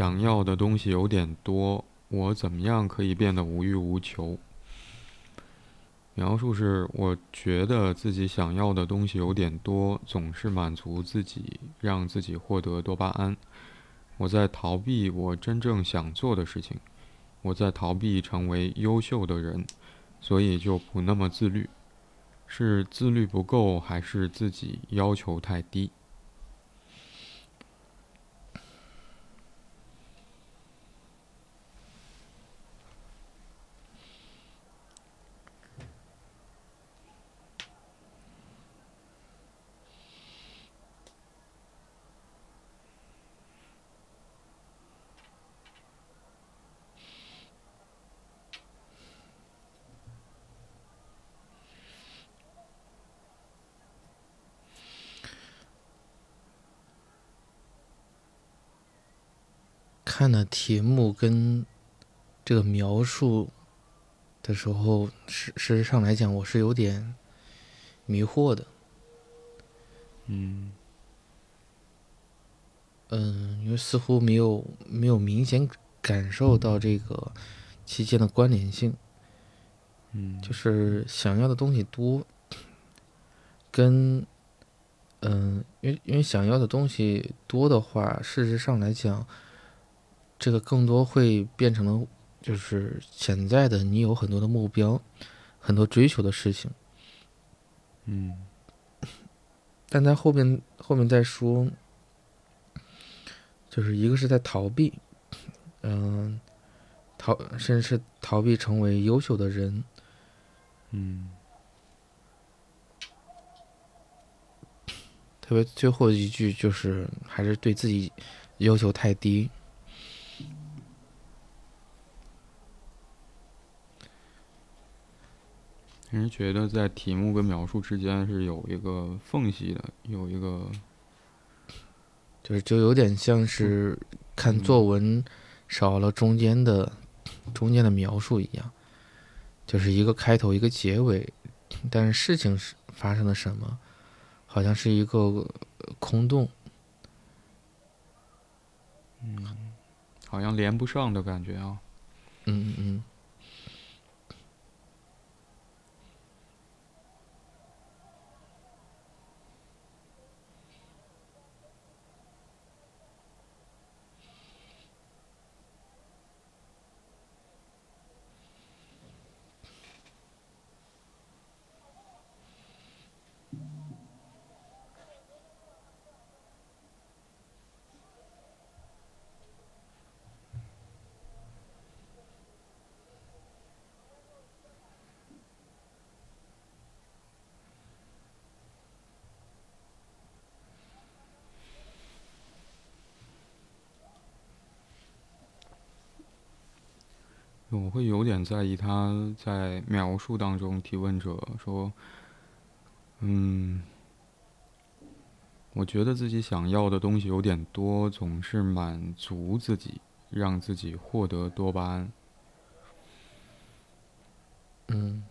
想要的东西有点多，我怎么样可以变得无欲无求？描述是：我觉得自己想要的东西有点多，总是满足自己，让自己获得多巴胺。我在逃避我真正想做的事情，我在逃避成为优秀的人，所以就不那么自律。是自律不够，还是自己要求太低？看的题目跟这个描述的时候，事事实上来讲，我是有点迷惑的。嗯嗯，因为似乎没有没有明显感受到这个期间的关联性。嗯，就是想要的东西多，跟嗯，因为因为想要的东西多的话，事实上来讲。这个更多会变成了，就是潜在的你有很多的目标，很多追求的事情，嗯，但在后面后面再说，就是一个是在逃避，嗯，逃甚至是逃避成为优秀的人，嗯，特别最后一句就是还是对自己要求太低。人觉得在题目跟描述之间是有一个缝隙的，有一个，就是就有点像是看作文少了中间的中间的描述一样，就是一个开头一个结尾，但是事情是发生了什么，好像是一个空洞，嗯，好像连不上的感觉啊，嗯嗯嗯。我会有点在意他在描述当中提问者说：“嗯，我觉得自己想要的东西有点多，总是满足自己，让自己获得多巴胺。”嗯，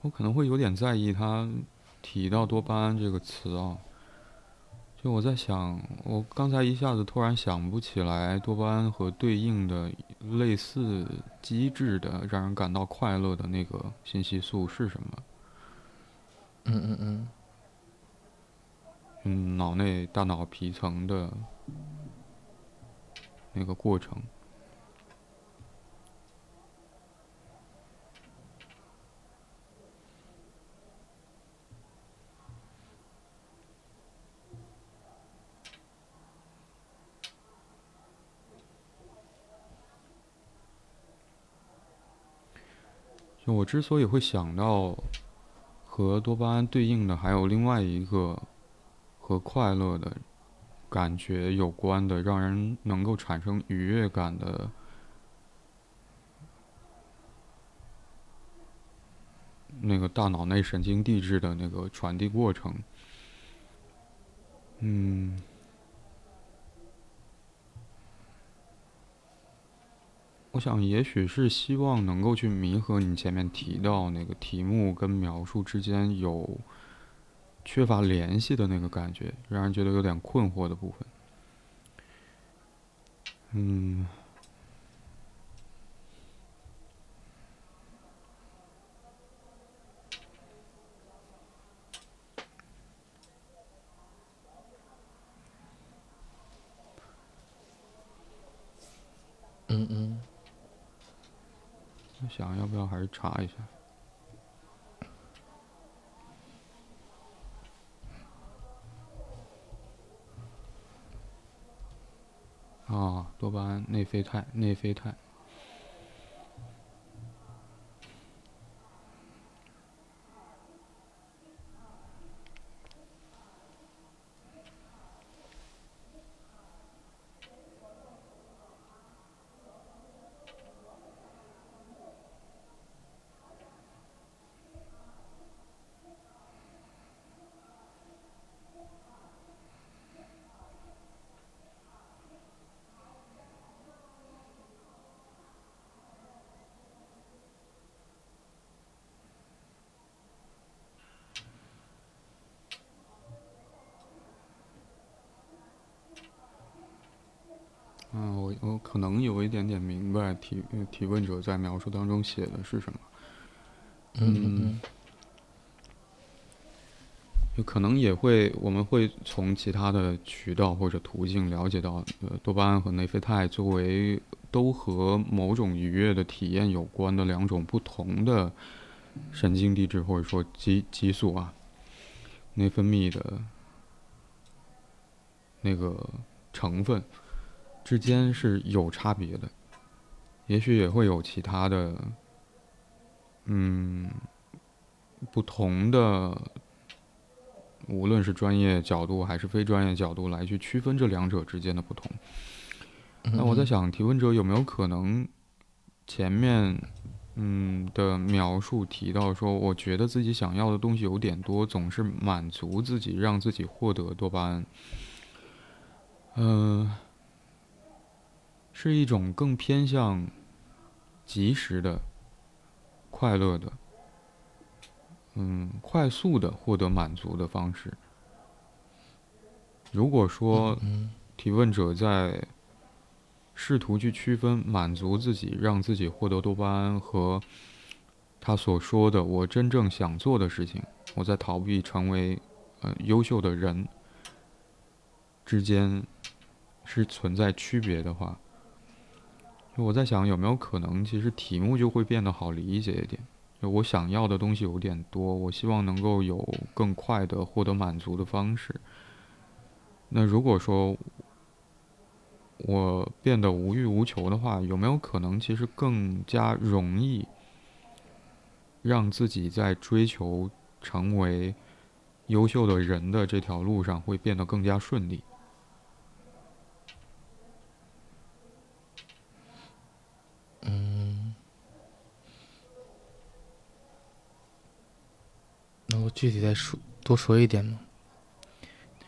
我可能会有点在意他提到多巴胺这个词啊。就我在想，我刚才一下子突然想不起来多巴胺和对应的类似机制的让人感到快乐的那个信息素是什么。嗯嗯嗯。嗯，脑内大脑皮层的那个过程。我之所以会想到和多巴胺对应的，还有另外一个和快乐的感觉有关的，让人能够产生愉悦感的那个大脑内神经递质的那个传递过程，嗯。我想，也许是希望能够去弥合你前面提到那个题目跟描述之间有缺乏联系的那个感觉，让人觉得有点困惑的部分。嗯。嗯嗯。我想要不要还是查一下？啊，多巴胺、内啡肽、内啡肽。嗯，我我可能有一点点明白提提问者在描述当中写的是什么。嗯，有可能也会，我们会从其他的渠道或者途径了解到，呃，多巴胺和内啡肽作为都和某种愉悦的体验有关的两种不同的神经递质或者说激激素啊，内分泌的那个成分。之间是有差别的，也许也会有其他的，嗯，不同的，无论是专业角度还是非专业角度来去区分这两者之间的不同。那我在想，提问者有没有可能前面嗯的描述提到说，我觉得自己想要的东西有点多，总是满足自己，让自己获得多巴胺，嗯。是一种更偏向及时的、快乐的、嗯，快速的获得满足的方式。如果说提问者在试图去区分满足自己、让自己获得多巴胺和他所说的“我真正想做的事情”，我在逃避成为呃优秀的人之间是存在区别的话。我在想，有没有可能，其实题目就会变得好理解一点。就我想要的东西有点多，我希望能够有更快的获得满足的方式。那如果说我变得无欲无求的话，有没有可能，其实更加容易让自己在追求成为优秀的人的这条路上会变得更加顺利？具体再说多说一点吗？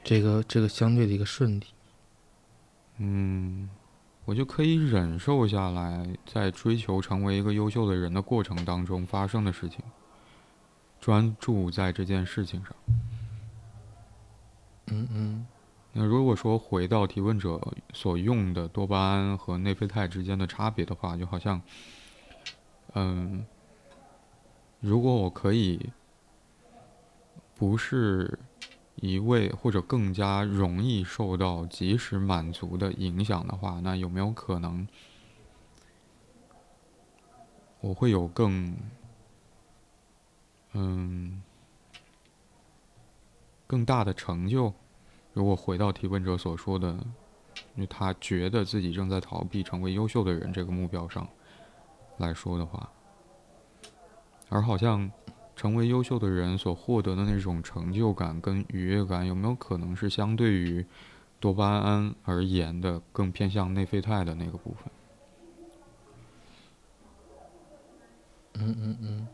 这个这个相对的一个顺利，嗯，我就可以忍受下来，在追求成为一个优秀的人的过程当中发生的事情，专注在这件事情上。嗯嗯。那如果说回到提问者所用的多巴胺和内啡肽之间的差别的话，就好像，嗯，如果我可以。不是一味或者更加容易受到及时满足的影响的话，那有没有可能我会有更嗯更大的成就？如果回到提问者所说的，因为他觉得自己正在逃避成为优秀的人这个目标上来说的话，而好像。成为优秀的人所获得的那种成就感跟愉悦感，有没有可能是相对于多巴胺而言的更偏向内啡肽的那个部分？嗯嗯嗯。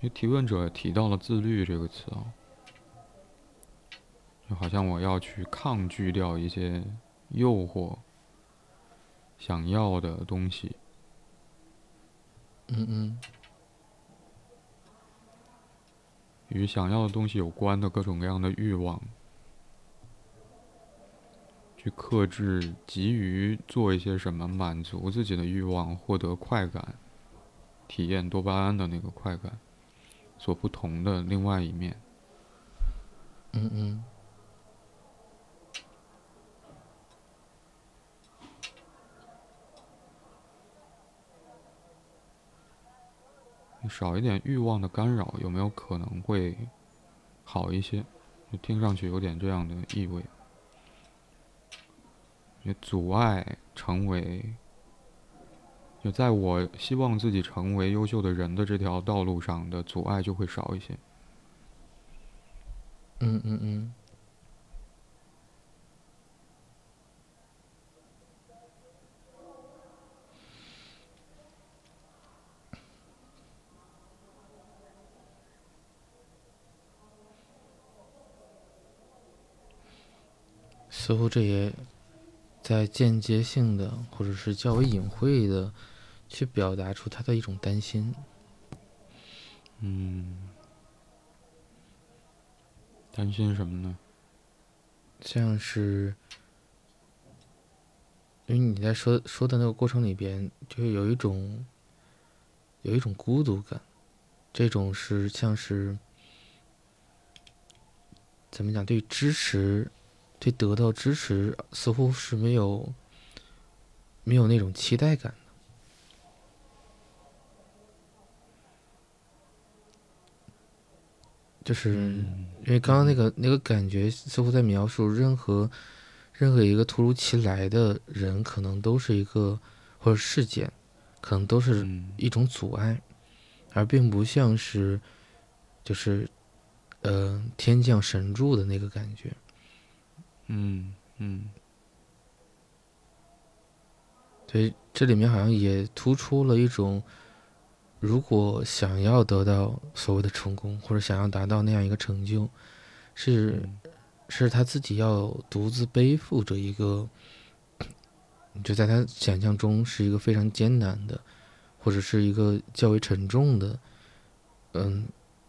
因为提问者提到了“自律”这个词啊，就好像我要去抗拒掉一些诱惑。想要的东西，嗯嗯，与想要的东西有关的各种各样的欲望，去克制，急于做一些什么满足自己的欲望，获得快感，体验多巴胺的那个快感，所不同的另外一面。嗯嗯。少一点欲望的干扰，有没有可能会好一些？就听上去有点这样的意味。也阻碍成为，就在我希望自己成为优秀的人的这条道路上的阻碍就会少一些。嗯嗯嗯。似乎这也在间接性的，或者是较为隐晦的，去表达出他的一种担心。嗯，担心什么呢？像是，因为你在说说的那个过程里边，就是有一种有一种孤独感，这种是像是怎么讲？对支持。对得到支持，似乎是没有没有那种期待感的，就是因为刚刚那个那个感觉，似乎在描述任何任何一个突如其来的人，可能都是一个或者事件，可能都是一种阻碍，而并不像是就是呃天降神助的那个感觉。嗯嗯，对，这里面好像也突出了一种，如果想要得到所谓的成功，或者想要达到那样一个成就，是是他自己要独自背负着一个，就在他想象中是一个非常艰难的，或者是一个较为沉重的，嗯，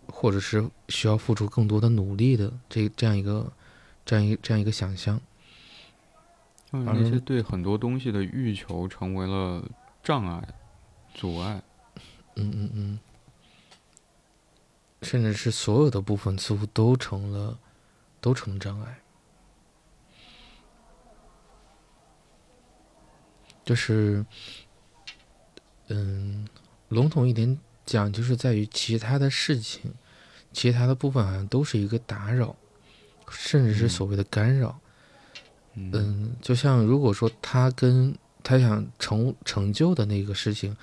或者是需要付出更多的努力的这这样一个。这样一这样一个想象，而那些对很多东西的欲求成为了障碍、阻碍。嗯嗯嗯，甚至是所有的部分似乎都成了都成障碍。就是，嗯，笼统一点讲，就是在于其他的事情，其他的部分好像都是一个打扰。甚至是所谓的干扰，嗯，就像如果说他跟他想成成就的那个事情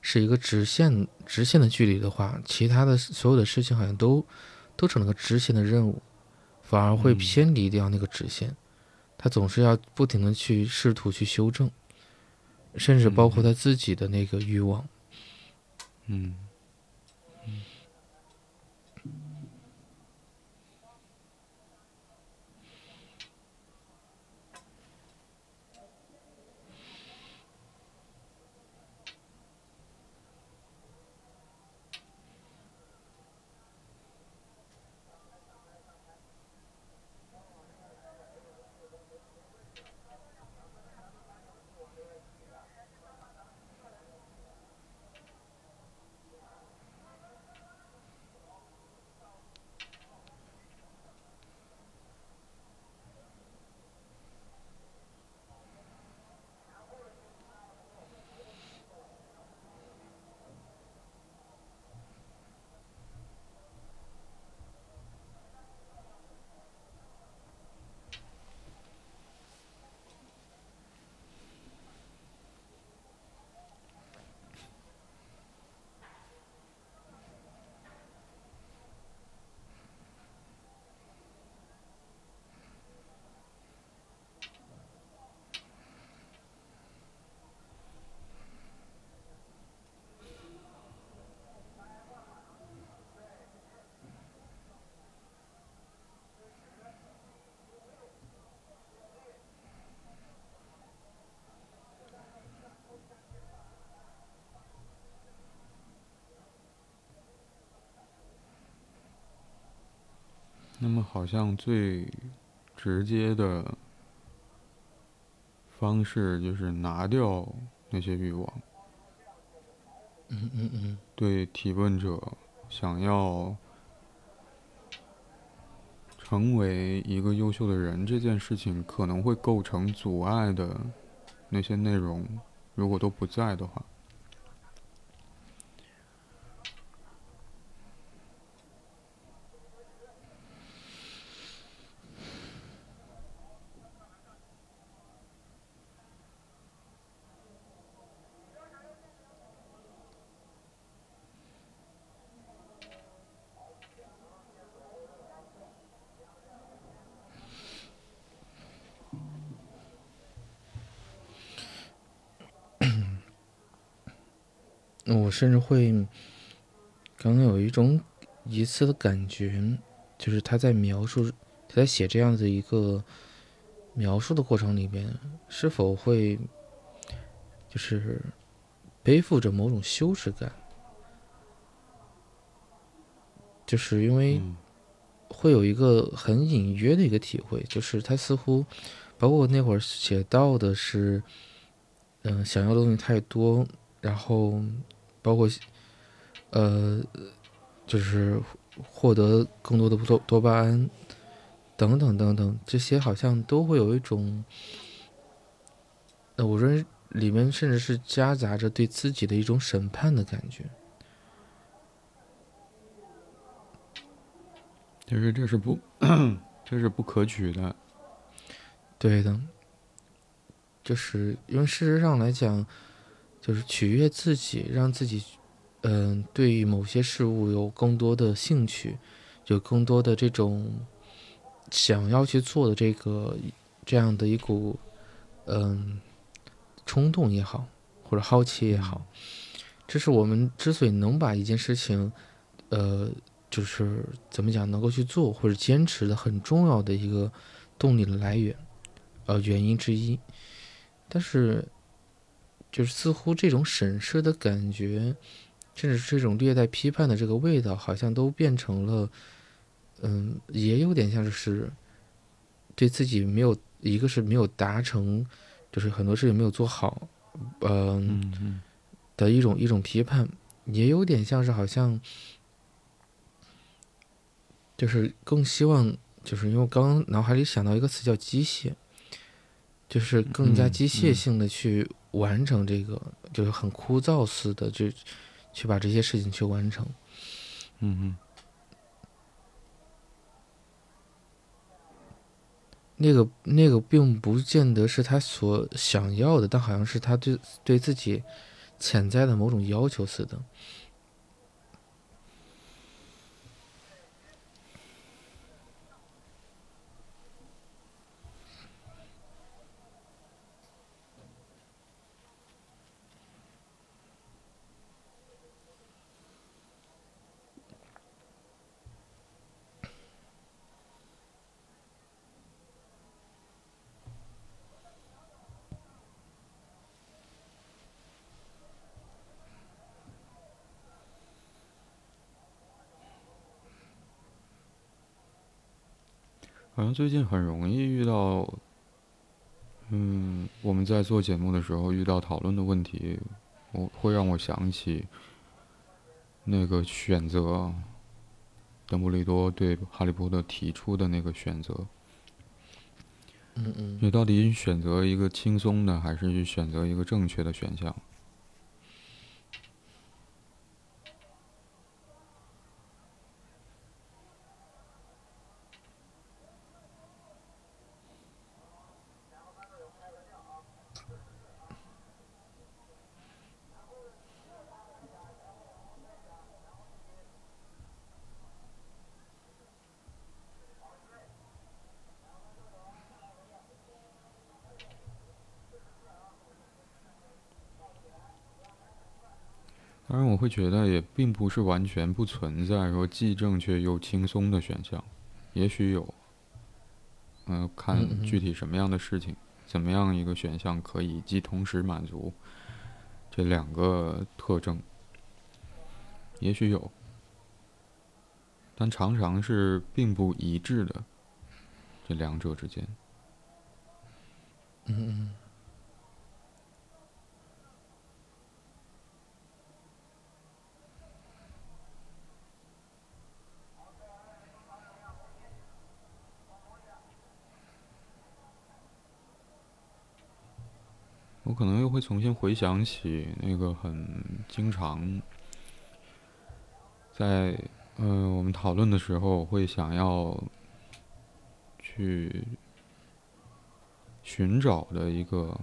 是一个直线直线的距离的话，其他的所有的事情好像都都成了个直线的任务，反而会偏离掉那个直线。他总是要不停的去试图去修正，甚至包括他自己的那个欲望，嗯。那么好像最直接的方式就是拿掉那些欲望。嗯嗯嗯。对提问者想要成为一个优秀的人这件事情，可能会构成阻碍的那些内容，如果都不在的话。我甚至会，可能有一种一次的感觉，就是他在描述，他在写这样子一个描述的过程里边，是否会就是背负着某种羞耻感？就是因为会有一个很隐约的一个体会，就是他似乎，包括那会儿写到的是，嗯，想要的东西太多，然后。包括，呃，就是获得更多的多多巴胺，等等等等，这些好像都会有一种，那我认为里面甚至是夹杂着对自己的一种审判的感觉。就是这是不，这是不可取的。对的，就是因为事实上来讲。就是取悦自己，让自己，嗯，对于某些事物有更多的兴趣，有更多的这种想要去做的这个这样的一股，嗯，冲动也好，或者好奇也好，这是我们之所以能把一件事情，呃，就是怎么讲，能够去做或者坚持的很重要的一个动力的来源，呃，原因之一，但是。就是似乎这种审视的感觉，甚至是这种略带批判的这个味道，好像都变成了，嗯，也有点像是对自己没有一个是没有达成，就是很多事情没有做好，嗯，的一种一种批判，也有点像是好像，就是更希望，就是因为我刚刚脑海里想到一个词叫机械，就是更加机械性的去。完成这个就是很枯燥似的，就去把这些事情去完成。嗯嗯。那个那个并不见得是他所想要的，但好像是他对对自己潜在的某种要求似的。最近很容易遇到，嗯，我们在做节目的时候遇到讨论的问题，我会让我想起那个选择，邓布利多对哈利波特提出的那个选择。嗯嗯。你到底选择一个轻松的，还是去选择一个正确的选项？会觉得也并不是完全不存在说既正确又轻松的选项，也许有。嗯，看具体什么样的事情，怎么样一个选项可以既同时满足这两个特征，也许有。但常常是并不一致的，这两者之间。嗯嗯。我可能又会重新回想起那个很经常在嗯我们讨论的时候会想要去寻找的一个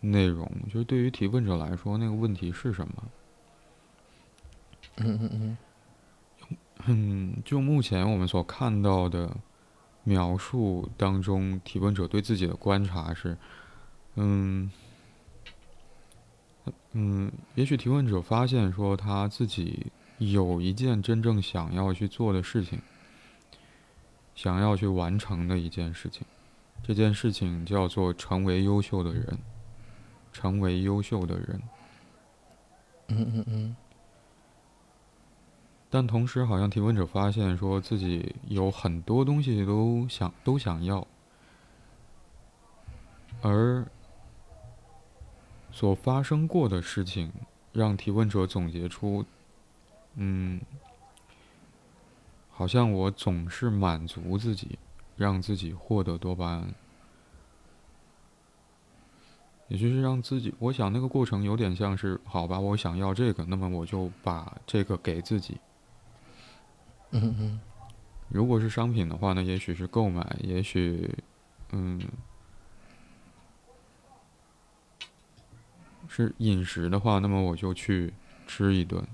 内容，就是对于提问者来说，那个问题是什么？嗯嗯嗯。嗯，就目前我们所看到的描述当中，提问者对自己的观察是，嗯。嗯，也许提问者发现说他自己有一件真正想要去做的事情，想要去完成的一件事情，这件事情叫做成为优秀的人，成为优秀的人。嗯嗯嗯。但同时，好像提问者发现说自己有很多东西都想都想要，而。所发生过的事情，让提问者总结出，嗯，好像我总是满足自己，让自己获得多巴胺，也就是让自己，我想那个过程有点像是，好吧，我想要这个，那么我就把这个给自己。嗯嗯。如果是商品的话呢，也许是购买，也许，嗯。是饮食的话，那么我就去吃一顿。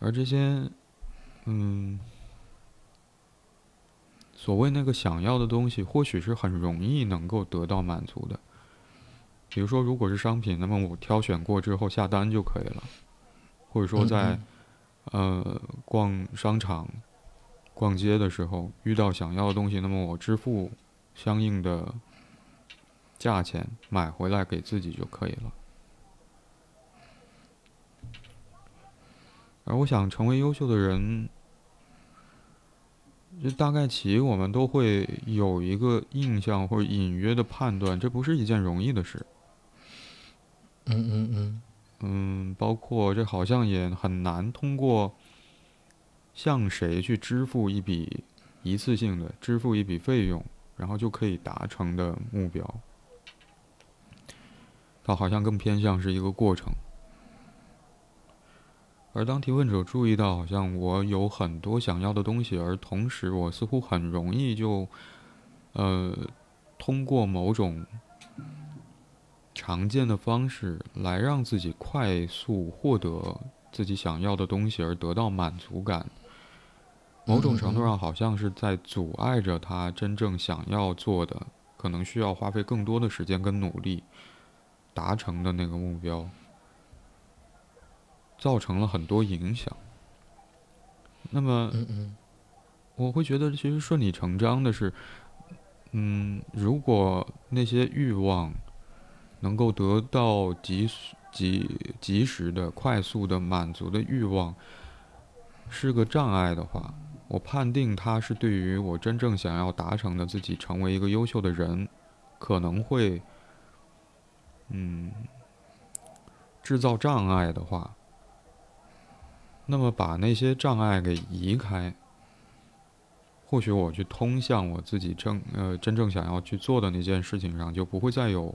而这些，嗯，所谓那个想要的东西，或许是很容易能够得到满足的。比如说，如果是商品，那么我挑选过之后下单就可以了；或者说在呃逛商场、逛街的时候遇到想要的东西，那么我支付相应的。价钱买回来给自己就可以了。而我想成为优秀的人，就大概其我们都会有一个印象或者隐约的判断，这不是一件容易的事。嗯嗯嗯。嗯，包括这好像也很难通过向谁去支付一笔一次性的支付一笔费用，然后就可以达成的目标。它好像更偏向是一个过程，而当提问者注意到，好像我有很多想要的东西，而同时我似乎很容易就，呃，通过某种常见的方式来让自己快速获得自己想要的东西而得到满足感，某种程度上好像是在阻碍着他真正想要做的，可能需要花费更多的时间跟努力。达成的那个目标，造成了很多影响。那么，我会觉得其实顺理成章的是，嗯，如果那些欲望能够得到及及及时的、快速的满足的欲望是个障碍的话，我判定它是对于我真正想要达成的自己成为一个优秀的人，可能会。嗯，制造障碍的话，那么把那些障碍给移开，或许我去通向我自己正呃真正想要去做的那件事情上，就不会再有，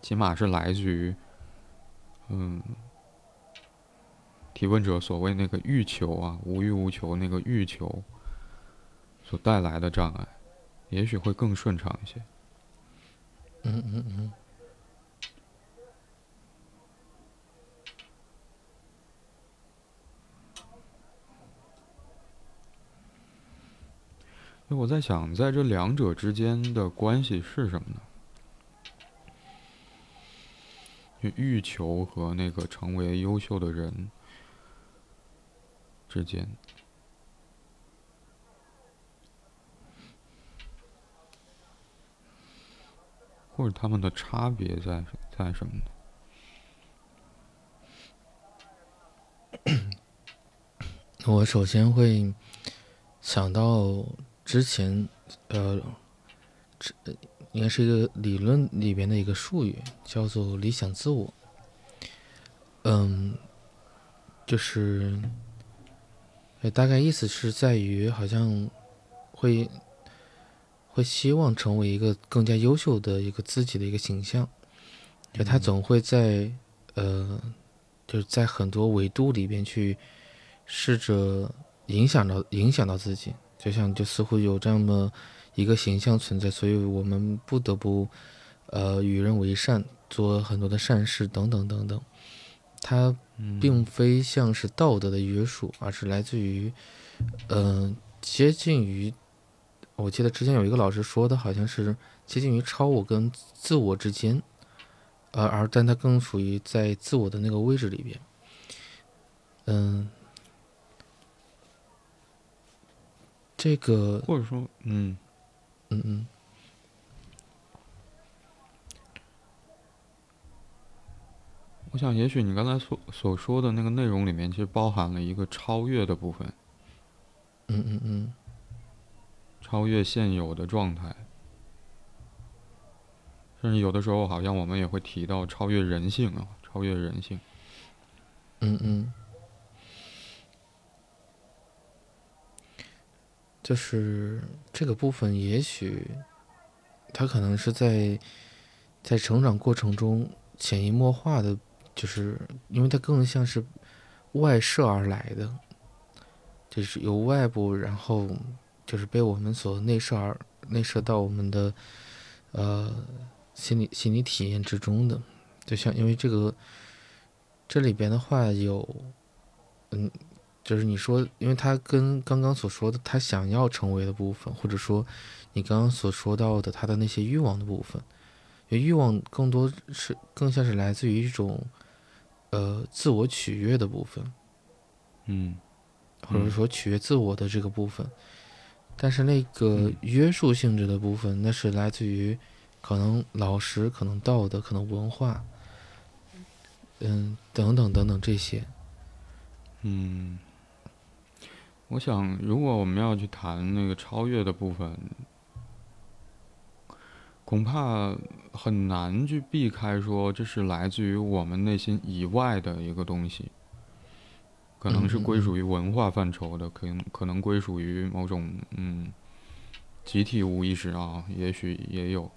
起码是来自于，嗯，提问者所谓那个欲求啊，无欲无求那个欲求所带来的障碍，也许会更顺畅一些。嗯嗯嗯。我在想，在这两者之间的关系是什么呢？欲求和那个成为优秀的人之间。或者他们的差别在在什么呢？我首先会想到之前，呃，这应该是一个理论里边的一个术语，叫做理想自我。嗯，就是，大概意思是在于，好像会会希望成为一个更加优秀的一个自己的一个形象，就他总会在呃，就是在很多维度里边去试着影响到影响到自己，就像就似乎有这么一个形象存在，所以我们不得不呃与人为善，做很多的善事等等等等。它并非像是道德的约束，而是来自于，嗯，接近于，我记得之前有一个老师说的，好像是接近于超我跟自我之间，呃而但它更属于在自我的那个位置里边，嗯，这个或者说，嗯，嗯嗯。我想，也许你刚才所所说的那个内容里面，其实包含了一个超越的部分。嗯嗯嗯。超越现有的状态，甚至有的时候，好像我们也会提到超越人性啊，超越人性。嗯嗯。就是这个部分，也许他可能是在在成长过程中潜移默化的。就是因为它更像是外射而来的，就是由外部，然后就是被我们所内射而内射到我们的呃心理心理体验之中的。就像因为这个这里边的话有，嗯，就是你说，因为他跟刚刚所说的他想要成为的部分，或者说你刚刚所说到的他的那些欲望的部分，因为欲望更多是更像是来自于一种。呃，自我取悦的部分，嗯，或者说取悦自我的这个部分，但是那个约束性质的部分，那是来自于可能老师、可能道德、可能文化，嗯，等等等等这些。嗯，我想，如果我们要去谈那个超越的部分。恐怕很难去避开说这是来自于我们内心以外的一个东西，可能是归属于文化范畴的，可能可能归属于某种嗯集体无意识啊，也许也有，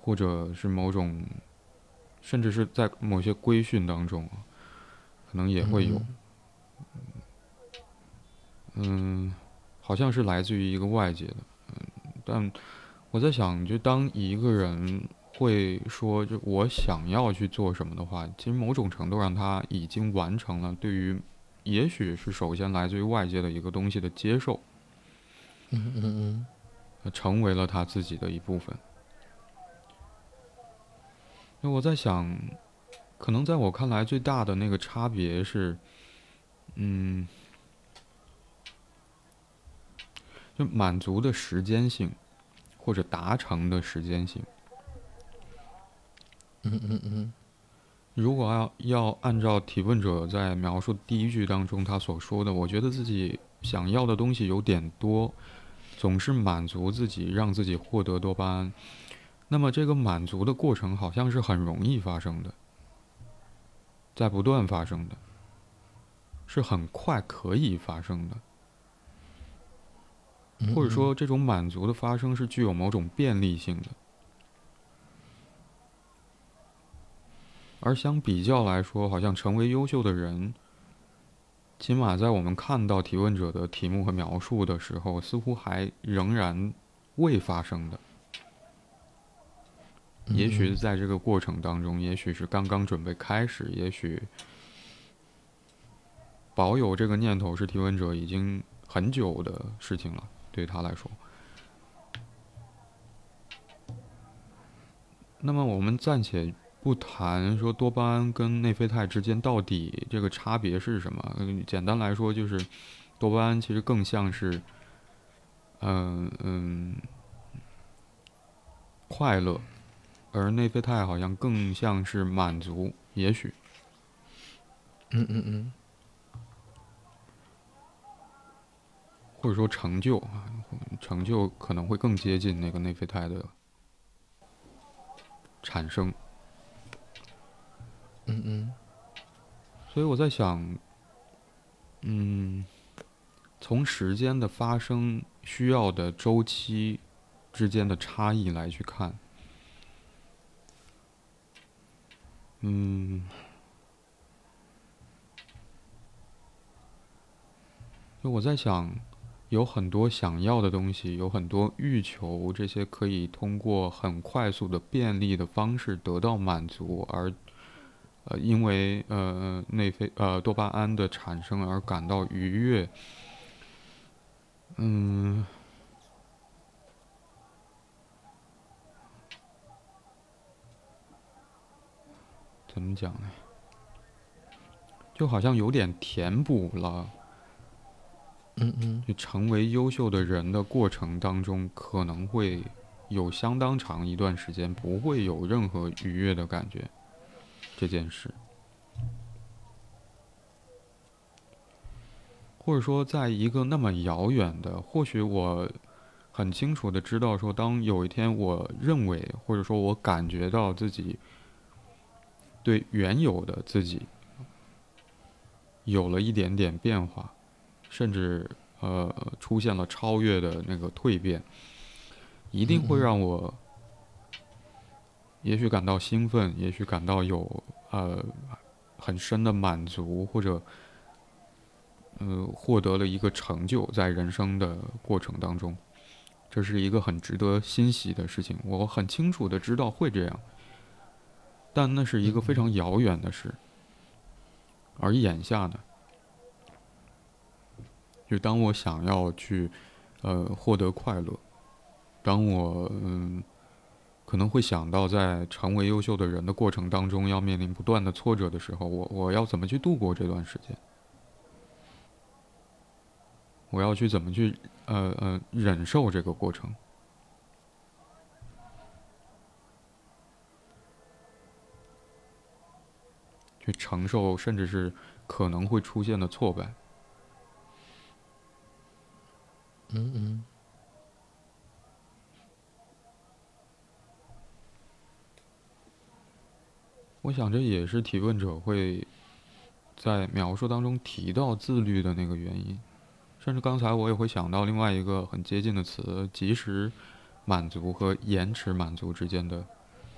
或者是某种，甚至是在某些规训当中，可能也会有，嗯，好像是来自于一个外界的，嗯，但。我在想，就当一个人会说，就我想要去做什么的话，其实某种程度上他已经完成了对于，也许是首先来自于外界的一个东西的接受，嗯嗯嗯，成为了他自己的一部分。那我在想，可能在我看来最大的那个差别是，嗯，就满足的时间性。或者达成的时间性。嗯嗯嗯。如果要要按照提问者在描述第一句当中他所说的，我觉得自己想要的东西有点多，总是满足自己，让自己获得多巴胺。那么这个满足的过程好像是很容易发生的，在不断发生的，是很快可以发生的。或者说，这种满足的发生是具有某种便利性的，而相比较来说，好像成为优秀的人，起码在我们看到提问者的题目和描述的时候，似乎还仍然未发生的。也许在这个过程当中，也许是刚刚准备开始，也许保有这个念头是提问者已经很久的事情了。对他来说，那么我们暂且不谈说多巴胺跟内啡肽之间到底这个差别是什么。简单来说，就是多巴胺其实更像是，嗯嗯，快乐，而内啡肽好像更像是满足。也许，嗯嗯嗯。或者说成就啊，成就可能会更接近那个内啡肽的产生。嗯嗯，所以我在想，嗯，从时间的发生需要的周期之间的差异来去看，嗯，就我在想，有很多想要的东西，有很多欲求，这些可以通过很快速的、便利的方式得到满足，而。呃，因为呃内啡呃多巴胺的产生而感到愉悦，嗯，怎么讲呢？就好像有点填补了，嗯嗯，就成为优秀的人的过程当中，可能会有相当长一段时间不会有任何愉悦的感觉。这件事，或者说，在一个那么遥远的，或许我很清楚的知道，说当有一天我认为，或者说我感觉到自己对原有的自己有了一点点变化，甚至呃出现了超越的那个蜕变，一定会让我。也许感到兴奋，也许感到有呃很深的满足，或者呃获得了一个成就，在人生的过程当中，这是一个很值得欣喜的事情。我很清楚的知道会这样，但那是一个非常遥远的事。而眼下呢，就当我想要去呃获得快乐，当我嗯。可能会想到，在成为优秀的人的过程当中，要面临不断的挫折的时候，我我要怎么去度过这段时间？我要去怎么去呃呃忍受这个过程？去承受，甚至是可能会出现的挫败？嗯嗯。我想，这也是提问者会在描述当中提到自律的那个原因。甚至刚才我也会想到另外一个很接近的词——及时满足和延迟满足之间的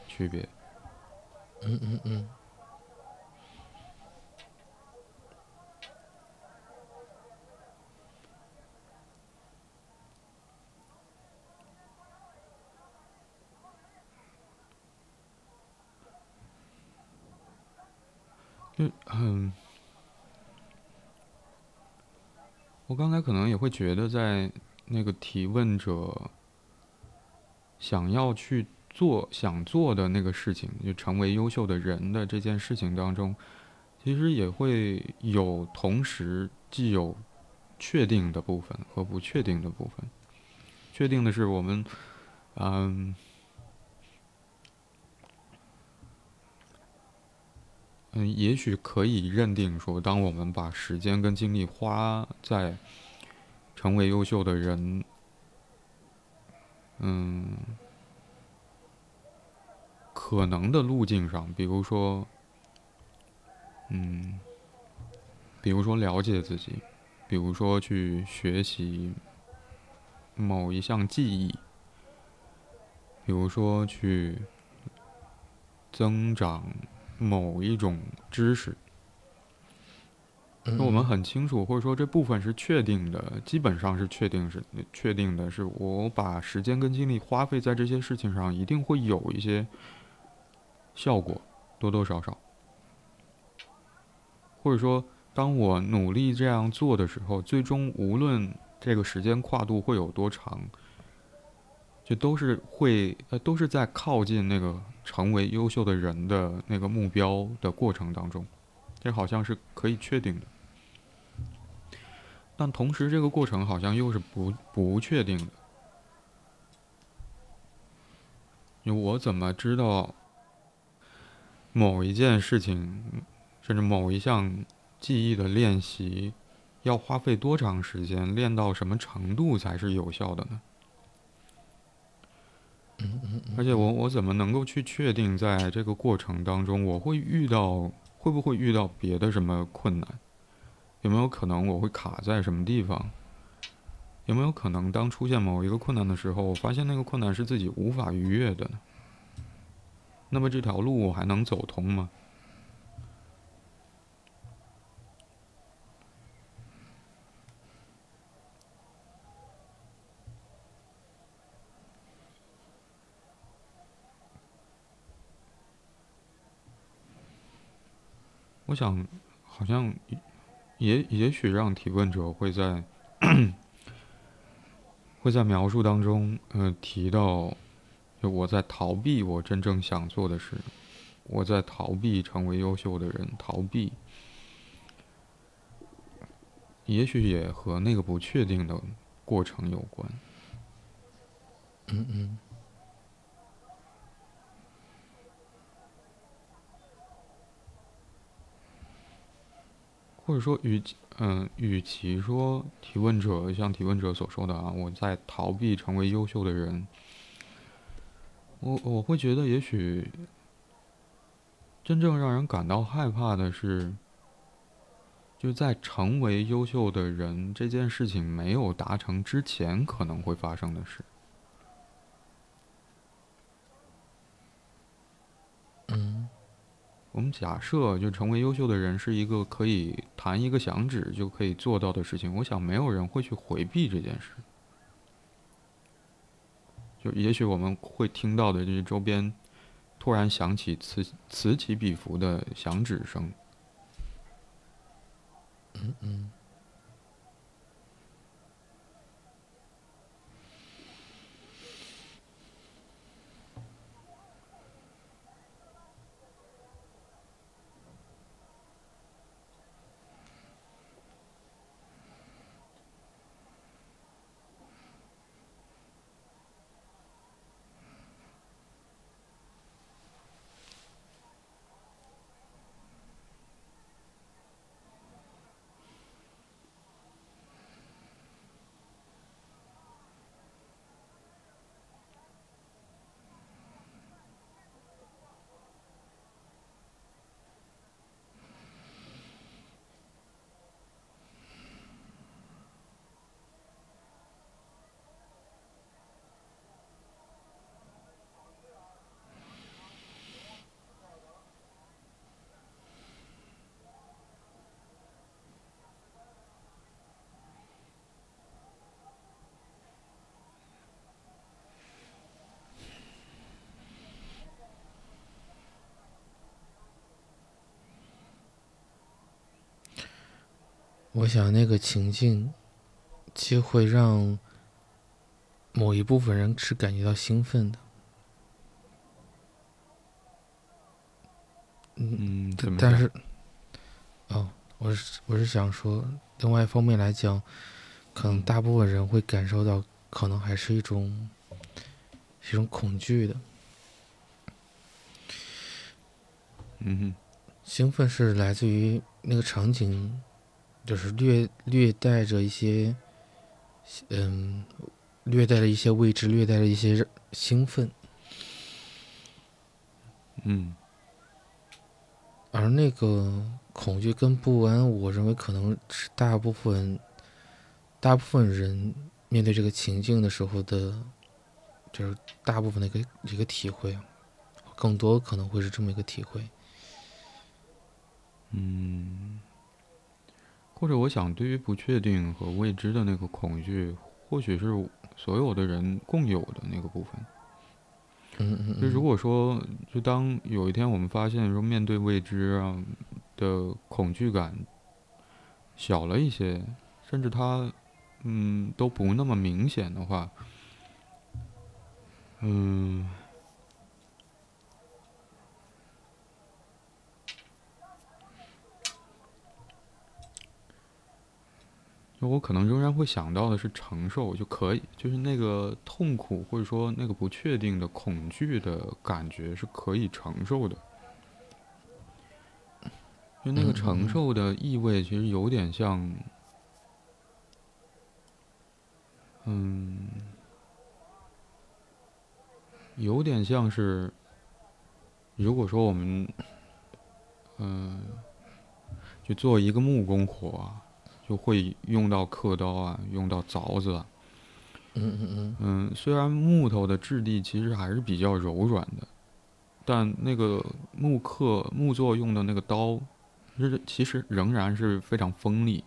区别。嗯嗯嗯。就嗯，我刚才可能也会觉得，在那个提问者想要去做、想做的那个事情，就成为优秀的人的这件事情当中，其实也会有同时既有确定的部分和不确定的部分。确定的是，我们嗯。嗯，也许可以认定说，当我们把时间跟精力花在成为优秀的人，嗯，可能的路径上，比如说，嗯，比如说了解自己，比如说去学习某一项技艺，比如说去增长。某一种知识，那我们很清楚，或者说这部分是确定的，基本上是确定是确定的，是我把时间跟精力花费在这些事情上，一定会有一些效果，多多少少，或者说，当我努力这样做的时候，最终无论这个时间跨度会有多长。就都是会，呃，都是在靠近那个成为优秀的人的那个目标的过程当中，这好像是可以确定的。但同时，这个过程好像又是不不确定的。我怎么知道某一件事情，甚至某一项记忆的练习，要花费多长时间，练到什么程度才是有效的呢？而且我我怎么能够去确定，在这个过程当中，我会遇到会不会遇到别的什么困难？有没有可能我会卡在什么地方？有没有可能当出现某一个困难的时候，我发现那个困难是自己无法逾越的呢？那么这条路我还能走通吗？我想，好像也也许让提问者会在会在描述当中，呃，提到，就我在逃避我真正想做的事，我在逃避成为优秀的人，逃避，也许也和那个不确定的过程有关。嗯嗯。或者说，与其嗯，与其说提问者像提问者所说的啊，我在逃避成为优秀的人，我我会觉得，也许真正让人感到害怕的是，就在成为优秀的人这件事情没有达成之前，可能会发生的事。我们假设，就成为优秀的人是一个可以弹一个响指就可以做到的事情。我想，没有人会去回避这件事。就也许我们会听到的，就是周边突然响起此此起彼伏的响指声。嗯嗯。我想那个情境，就会让某一部分人是感觉到兴奋的。嗯，但是，哦，我是我是想说，另外一方面来讲，可能大部分人会感受到，可能还是一种一种恐惧的。嗯哼，兴奋是来自于那个场景。就是略略带着一些，嗯，略带着一些未知，略带着一些兴奋，嗯，而那个恐惧跟不安，我认为可能是大部分大部分人面对这个情境的时候的，就是大部分的一个一个体会，更多可能会是这么一个体会，嗯。或者，我想，对于不确定和未知的那个恐惧，或许是所有的人共有的那个部分。嗯嗯。就如果说，就当有一天我们发现说，面对未知啊的恐惧感小了一些，甚至它嗯都不那么明显的话，嗯。就我可能仍然会想到的是承受就可以，就是那个痛苦或者说那个不确定的恐惧的感觉是可以承受的。就那个承受的意味，其实有点像，嗯，有点像是，如果说我们，嗯，去做一个木工活啊，就会用到刻刀啊，用到凿子啊。嗯嗯嗯。嗯，虽然木头的质地其实还是比较柔软的，但那个木刻木作用的那个刀，是其实仍然是非常锋利。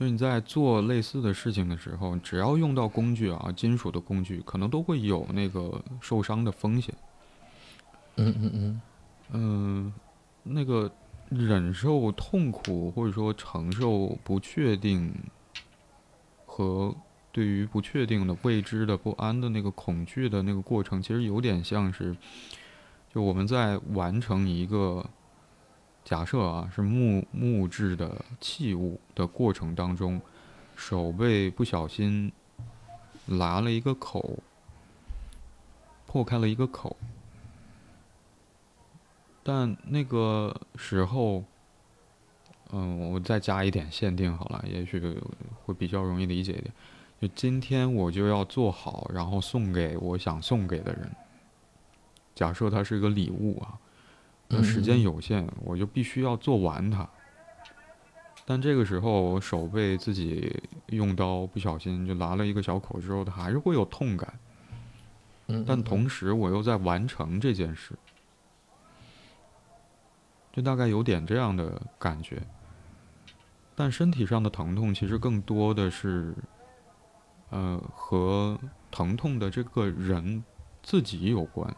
就你在做类似的事情的时候，只要用到工具啊，金属的工具，可能都会有那个受伤的风险。嗯嗯嗯，嗯，那个忍受痛苦或者说承受不确定和对于不确定的未知的不安的那个恐惧的那个过程，其实有点像是，就我们在完成一个。假设啊，是木木质的器物的过程当中，手被不小心拉了一个口，破开了一个口。但那个时候，嗯，我再加一点限定好了，也许会比较容易理解一点。就今天我就要做好，然后送给我想送给的人。假设它是一个礼物啊。那时间有限，我就必须要做完它。但这个时候，我手被自己用刀不小心就拉了一个小口之后，它还是会有痛感。但同时，我又在完成这件事，就大概有点这样的感觉。但身体上的疼痛其实更多的是，呃，和疼痛的这个人自己有关。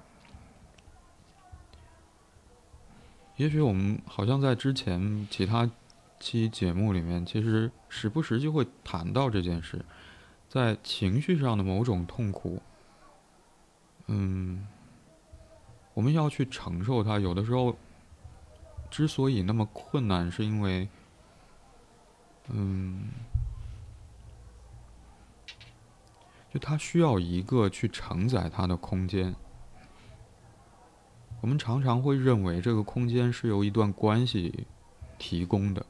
也许我们好像在之前其他期节目里面，其实时不时就会谈到这件事，在情绪上的某种痛苦，嗯，我们要去承受它。有的时候之所以那么困难，是因为，嗯，就它需要一个去承载它的空间。我们常常会认为这个空间是由一段关系提供的。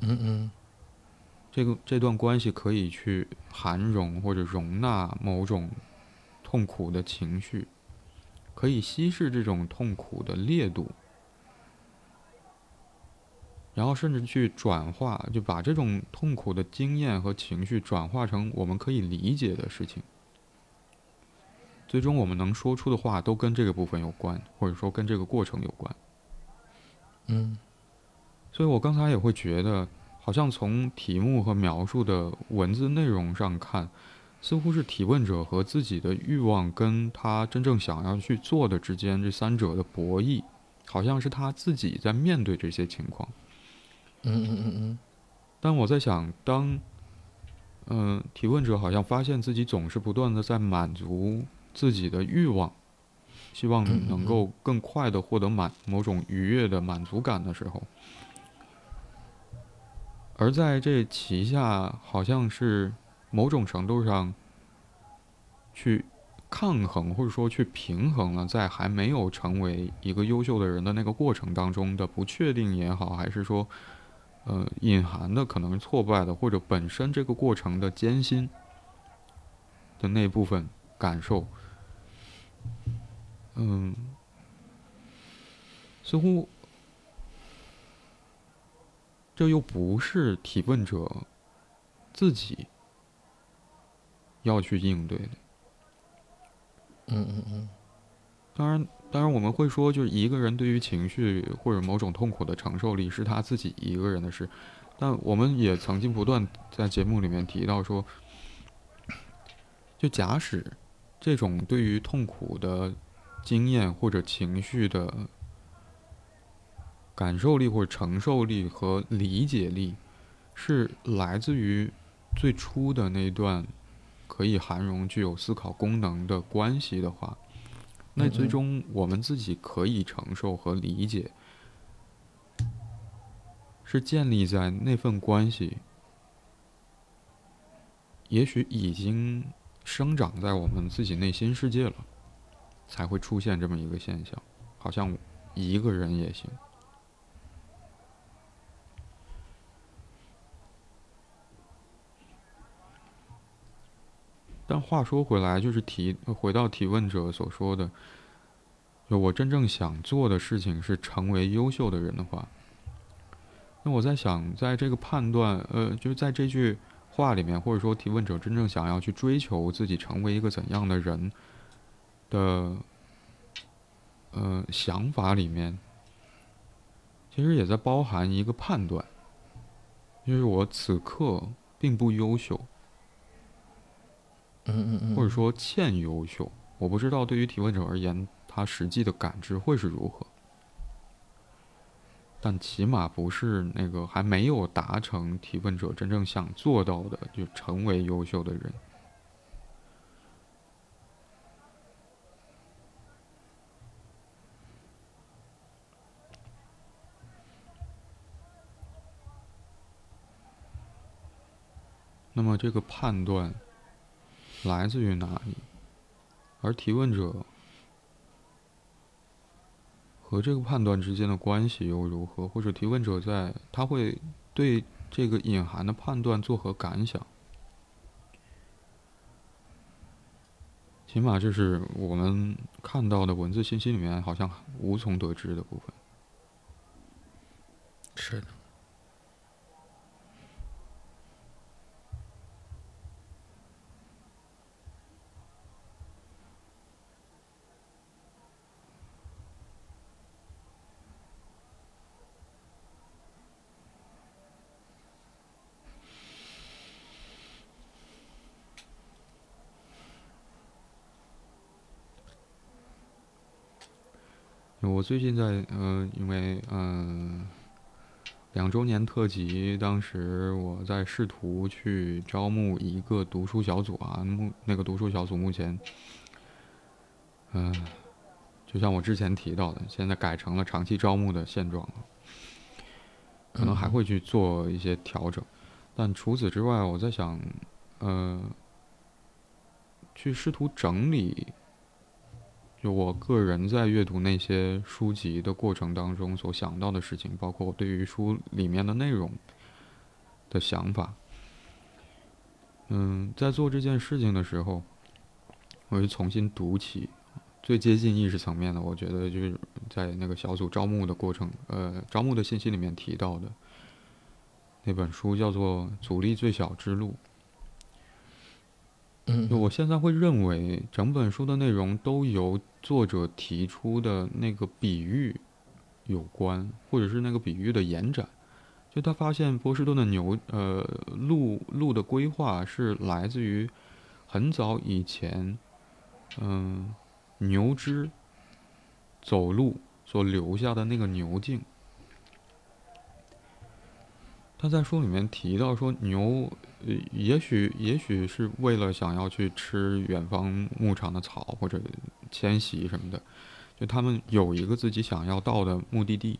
嗯嗯，这个这段关系可以去涵容或者容纳某种痛苦的情绪，可以稀释这种痛苦的烈度，然后甚至去转化，就把这种痛苦的经验和情绪转化成我们可以理解的事情。最终，我们能说出的话都跟这个部分有关，或者说跟这个过程有关。嗯，所以我刚才也会觉得，好像从题目和描述的文字内容上看，似乎是提问者和自己的欲望跟他真正想要去做的之间这三者的博弈，好像是他自己在面对这些情况。嗯嗯嗯嗯。但我在想，当嗯提问者好像发现自己总是不断的在满足。自己的欲望，希望能够更快的获得满某种愉悦的满足感的时候，而在这旗下，好像是某种程度上去抗衡，或者说去平衡了，在还没有成为一个优秀的人的那个过程当中的不确定也好，还是说，呃，隐含的可能挫败的，或者本身这个过程的艰辛的那部分感受。嗯，似乎这又不是提问者自己要去应对的。嗯嗯嗯。当然，当然，我们会说，就是一个人对于情绪或者某种痛苦的承受力是他自己一个人的事。但我们也曾经不断在节目里面提到说，就假使这种对于痛苦的。经验或者情绪的感受力或者承受力和理解力，是来自于最初的那段可以涵容、具有思考功能的关系的话，那最终我们自己可以承受和理解，是建立在那份关系，也许已经生长在我们自己内心世界了。才会出现这么一个现象，好像一个人也行。但话说回来，就是提回到提问者所说的，就我真正想做的事情是成为优秀的人的话，那我在想，在这个判断，呃，就是在这句话里面，或者说提问者真正想要去追求自己成为一个怎样的人的，呃，想法里面，其实也在包含一个判断，就是我此刻并不优秀。嗯嗯嗯，或者说欠优秀，我不知道对于提问者而言，他实际的感知会是如何，但起码不是那个还没有达成提问者真正想做到的，就成为优秀的人。那么这个判断。来自于哪里？而提问者和这个判断之间的关系又如何？或者提问者在他会对这个隐含的判断作何感想？起码这是我们看到的文字信息里面好像无从得知的部分。是的。我最近在呃，因为嗯，两周年特辑，当时我在试图去招募一个读书小组啊，目那个读书小组目前，嗯，就像我之前提到的，现在改成了长期招募的现状了，可能还会去做一些调整，但除此之外，我在想，呃，去试图整理。就我个人在阅读那些书籍的过程当中所想到的事情，包括我对于书里面的内容的想法，嗯，在做这件事情的时候，我就重新读起最接近意识层面的，我觉得就是在那个小组招募的过程，呃，招募的信息里面提到的那本书叫做《阻力最小之路》。嗯，我现在会认为整本书的内容都由作者提出的那个比喻有关，或者是那个比喻的延展。就他发现波士顿的牛，呃，路路的规划是来自于很早以前，嗯，牛只走路所留下的那个牛径。他在书里面提到说，牛，呃也许也许是为了想要去吃远方牧场的草或者迁徙什么的，就他们有一个自己想要到的目的地，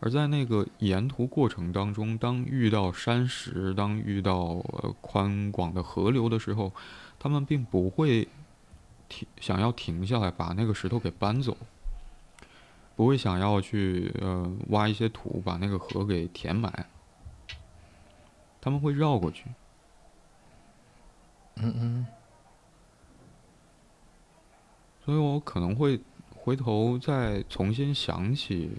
而在那个沿途过程当中，当遇到山石，当遇到呃宽广的河流的时候，他们并不会停，想要停下来把那个石头给搬走，不会想要去呃挖一些土把那个河给填埋。他们会绕过去，嗯嗯，所以我可能会回头再重新想起，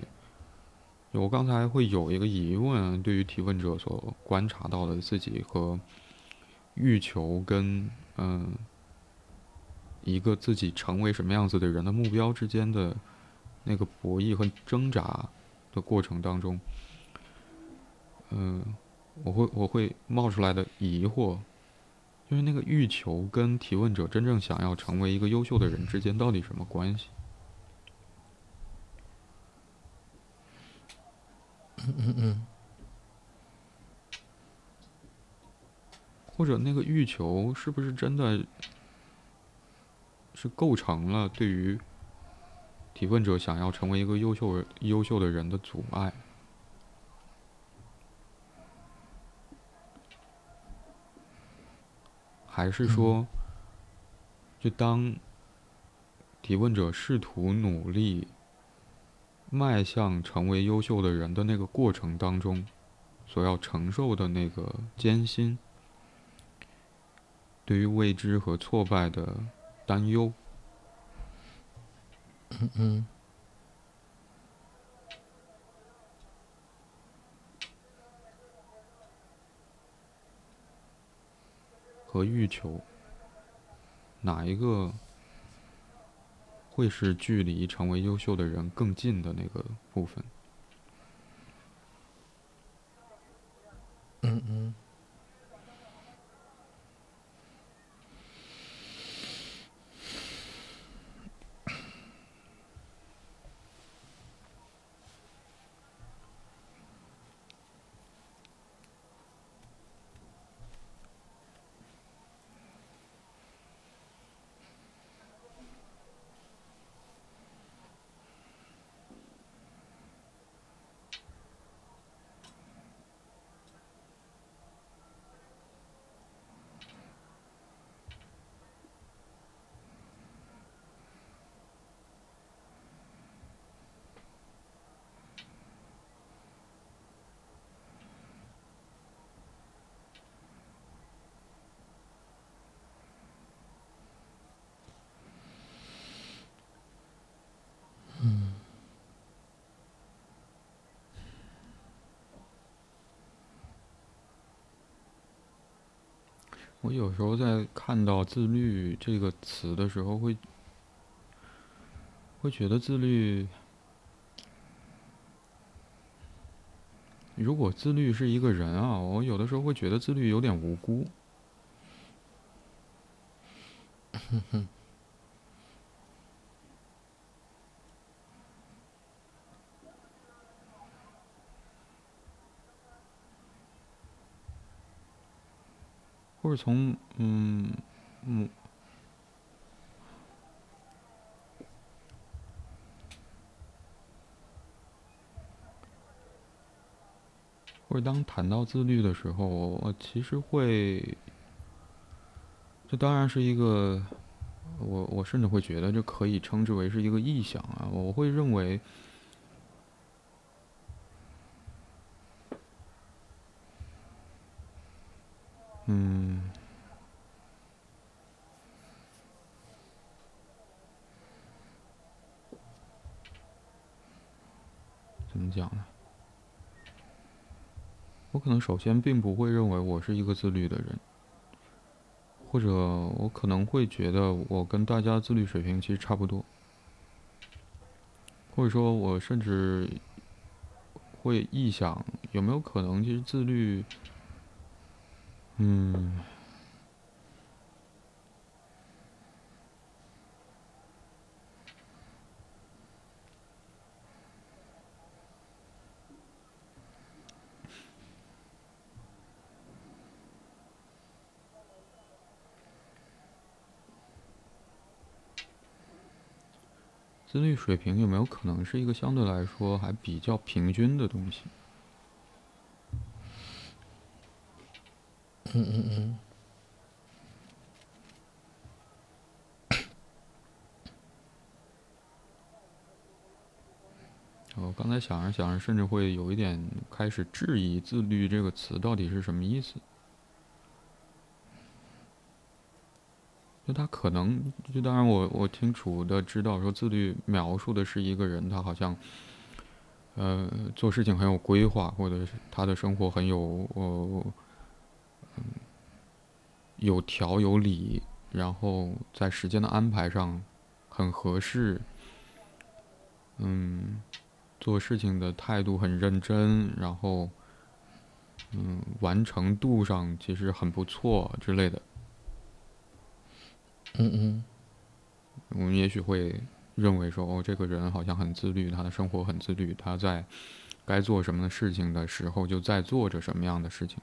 我刚才会有一个疑问，对于提问者所观察到的自己和欲求跟嗯一个自己成为什么样子的人的目标之间的那个博弈和挣扎的过程当中，嗯。我会我会冒出来的疑惑，就是那个欲求跟提问者真正想要成为一个优秀的人之间到底什么关系？嗯嗯嗯。或者那个欲求是不是真的是构成了对于提问者想要成为一个优秀优秀的人的阻碍？还是说，就当提问者试图努力迈向成为优秀的人的那个过程当中，所要承受的那个艰辛，对于未知和挫败的担忧。嗯嗯。和欲求，哪一个会是距离成为优秀的人更近的那个部分？嗯嗯。我有时候在看到“自律”这个词的时候，会会觉得自律，如果自律是一个人啊，我有的时候会觉得自律有点无辜。或者从嗯嗯，或者当谈到自律的时候，我其实会，这当然是一个，我我甚至会觉得这可以称之为是一个臆想啊，我会认为，嗯。讲呢？我可能首先并不会认为我是一个自律的人，或者我可能会觉得我跟大家自律水平其实差不多，或者说我甚至会臆想有没有可能，其实自律，嗯。自律水平有没有可能是一个相对来说还比较平均的东西？嗯嗯嗯。我刚才想着想着，甚至会有一点开始质疑“自律”这个词到底是什么意思。就他可能，就当然我我清楚的知道，说自律描述的是一个人，他好像，呃，做事情很有规划，或者是他的生活很有呃，有条有理，然后在时间的安排上很合适，嗯，做事情的态度很认真，然后，嗯，完成度上其实很不错之类的。嗯嗯，我们也许会认为说，哦，这个人好像很自律，他的生活很自律，他在该做什么的事情的时候就在做着什么样的事情，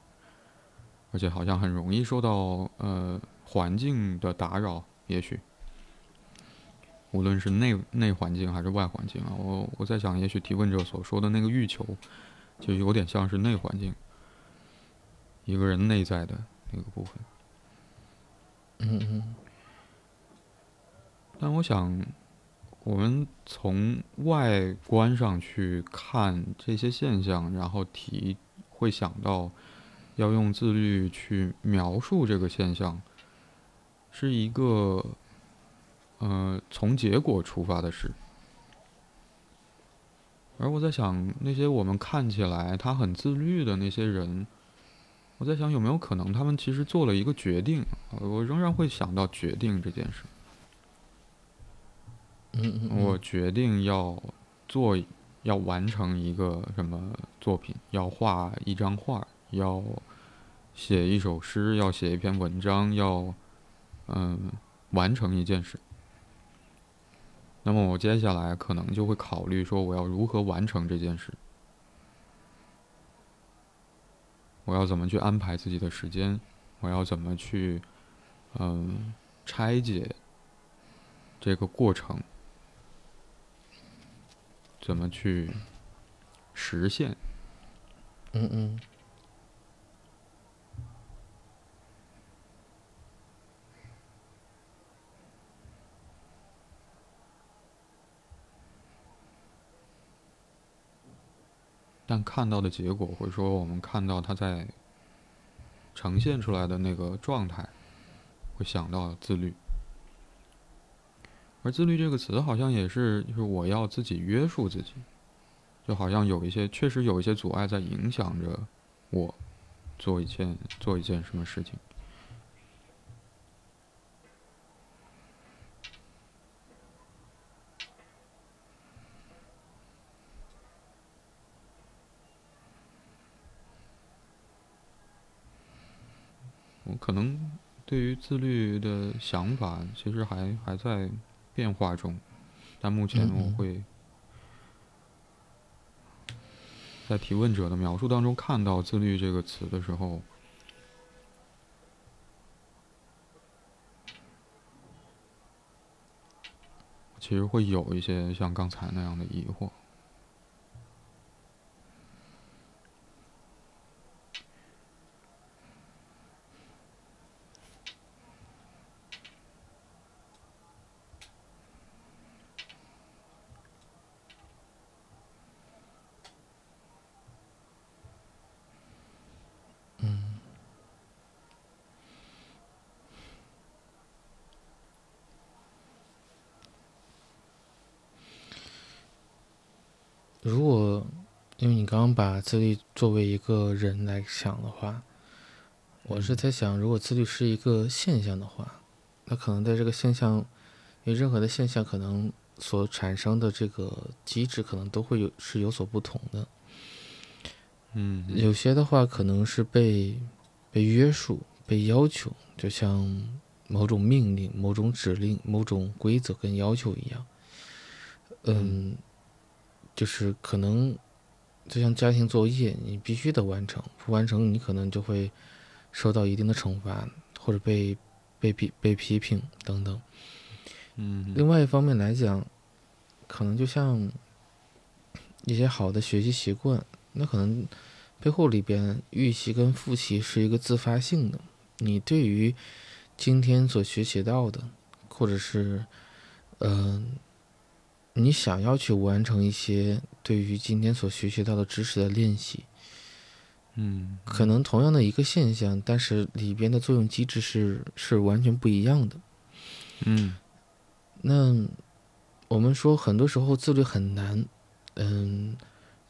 而且好像很容易受到呃环境的打扰。也许，无论是内内环境还是外环境啊，我我在想，也许提问者所说的那个欲求，就有点像是内环境，一个人内在的那个部分。嗯嗯。但我想，我们从外观上去看这些现象，然后提会想到要用自律去描述这个现象，是一个，呃，从结果出发的事。而我在想，那些我们看起来他很自律的那些人，我在想有没有可能他们其实做了一个决定。我仍然会想到决定这件事。嗯，我决定要做，要完成一个什么作品，要画一张画，要写一首诗，要写一篇文章，要嗯完成一件事。那么我接下来可能就会考虑说，我要如何完成这件事？我要怎么去安排自己的时间？我要怎么去嗯拆解这个过程？怎么去实现？嗯嗯。但看到的结果，或者说我们看到他在呈现出来的那个状态，会想到自律。而自律这个词，好像也是，就是我要自己约束自己，就好像有一些，确实有一些阻碍在影响着我做一件做一件什么事情。我可能对于自律的想法，其实还还在变化中，但目前我会在提问者的描述当中看到“自律”这个词的时候，其实会有一些像刚才那样的疑惑。如果，因为你刚刚把自律作为一个人来想的话，我是在想，如果自律是一个现象的话，那可能在这个现象，因为任何的现象可能所产生的这个机制可能都会有是有所不同的。嗯，有些的话可能是被被约束、被要求，就像某种命令、某种指令、某种规则跟要求一样。嗯。就是可能，就像家庭作业，你必须得完成，不完成你可能就会受到一定的惩罚，或者被被批被批评等等。嗯。另外一方面来讲，可能就像一些好的学习习惯，那可能背后里边预习跟复习是一个自发性的。你对于今天所学习到的，或者是嗯。你想要去完成一些对于今天所学习到的知识的练习，嗯，可能同样的一个现象，但是里边的作用机制是是完全不一样的，嗯，那我们说很多时候自律很难，嗯，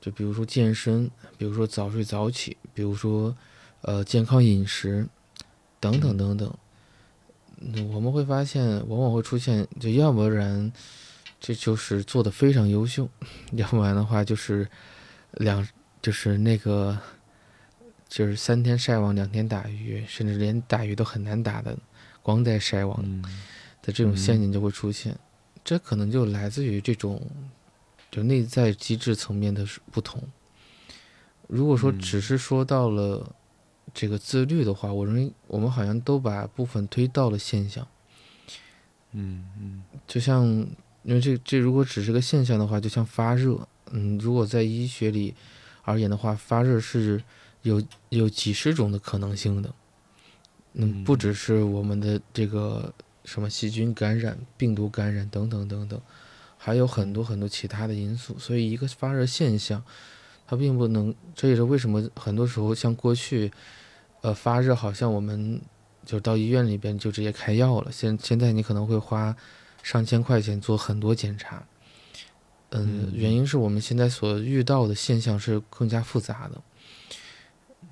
就比如说健身，比如说早睡早起，比如说呃健康饮食等等等等，我们会发现往往会出现，就要不然。这就是做的非常优秀，要不然的话就是两就是那个就是三天晒网两天打鱼，甚至连打鱼都很难打的，光在晒网的这种陷阱就会出现。这可能就来自于这种就内在机制层面的不同。如果说只是说到了这个自律的话，我认为我们好像都把部分推到了现象。嗯嗯，就像。因为这这如果只是个现象的话，就像发热，嗯，如果在医学里而言的话，发热是有有几十种的可能性的，嗯，不只是我们的这个什么细菌感染、病毒感染等等等等，还有很多很多其他的因素。所以一个发热现象，它并不能，这也是为什么很多时候像过去，呃，发热好像我们就到医院里边就直接开药了。现现在你可能会花上千块钱做很多检查，嗯，原因是我们现在所遇到的现象是更加复杂的。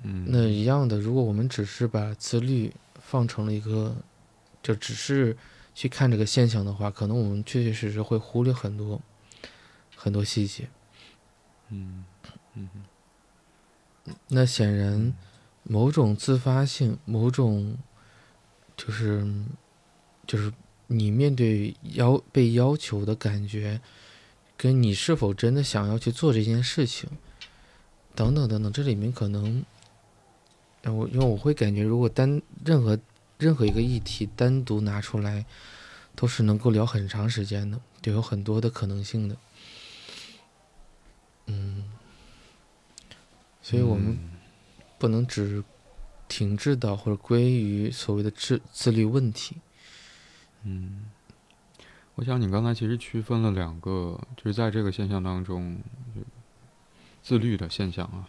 嗯，那一样的，如果我们只是把自律放成了一个，就只是去看这个现象的话，可能我们确确实实会忽略很多很多细节。嗯嗯那显然，某种自发性，某种就是就是你面对要被要求的感觉，跟你是否真的想要去做这件事情，等等等等，这里面可能，呃我因为我会感觉，如果单任何任何一个议题单独拿出来，都是能够聊很长时间的，就有很多的可能性的。嗯，所以我们嗯不能只停滞到或者归于所谓的自自律问题。嗯，我想你刚才其实区分了两个，就是在这个现象当中，就自律的现象啊，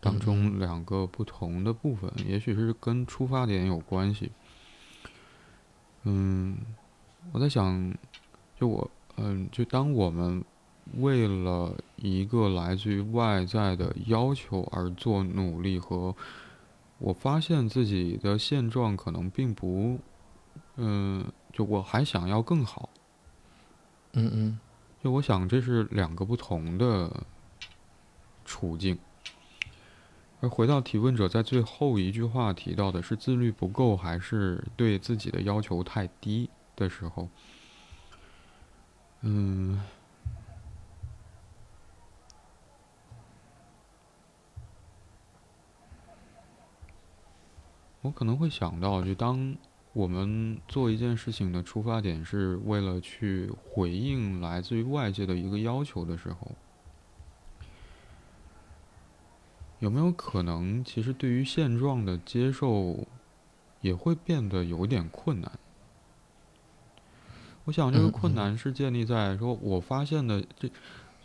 当中两个不同的部分，也许是跟出发点有关系。嗯，我在想，就我，嗯，就当我们为了一个来自于外在的要求而做努力和，我发现自己的现状可能并不，嗯，就我还想要更好，嗯嗯。就我想这是两个不同的处境。而回到提问者在最后一句话提到的是自律不够，还是对自己的要求太低的时候，嗯，我可能会想到，就当我们做一件事情的出发点是为了去回应来自于外界的一个要求的时候，有没有可能，其实对于现状的接受也会变得有点困难？我想这个嗯嗯困难是建立在说，我发现的这，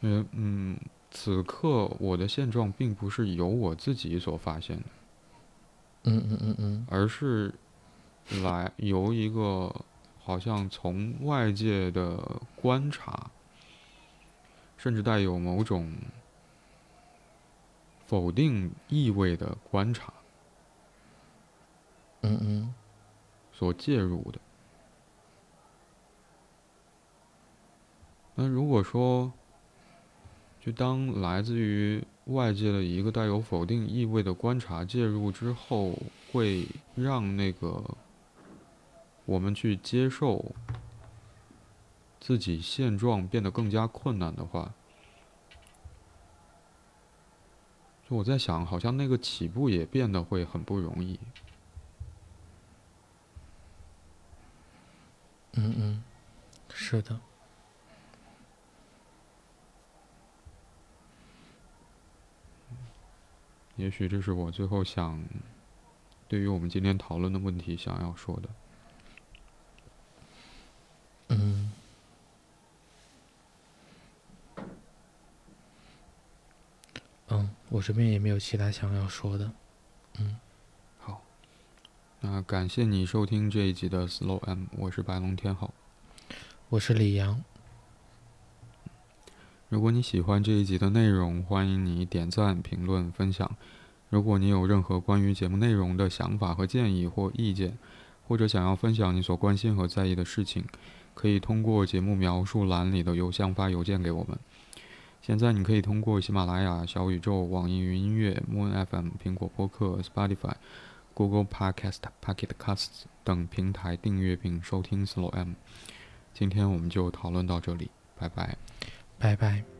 呃嗯，此刻我的现状并不是由我自己所发现的。嗯嗯嗯嗯而是来由一个好像从外界的观察，甚至带有某种否定意味的观察嗯嗯所介入的。那如果说，就当来自于外界的一个带有否定意味的观察介入之后，会让那个我们去接受自己现状变得更加困难的话，就我在想，好像那个起步也变得会很不容易。嗯嗯，是的。也许这是我最后想对于我们今天讨论的问题想要说的。嗯嗯，我这边也没有其他想要说的。嗯好，那感谢你收听这一集的 Slow M，我是白龙天浩。我是李阳。如果你喜欢这一集的内容，欢迎你点赞、评论、分享。如果你有任何关于节目内容的想法和建议或意见，或者想要分享你所关心和在意的事情，可以通过节目描述栏里的邮箱发邮件给我们。现在你可以通过喜马拉雅、小宇宙、网易云音乐、Moon FM、苹果播客、Spotify、Google Podcast、Pocket Casts 等平台订阅并收听 Slow M。今天我们就讨论到这里，拜拜。拜拜。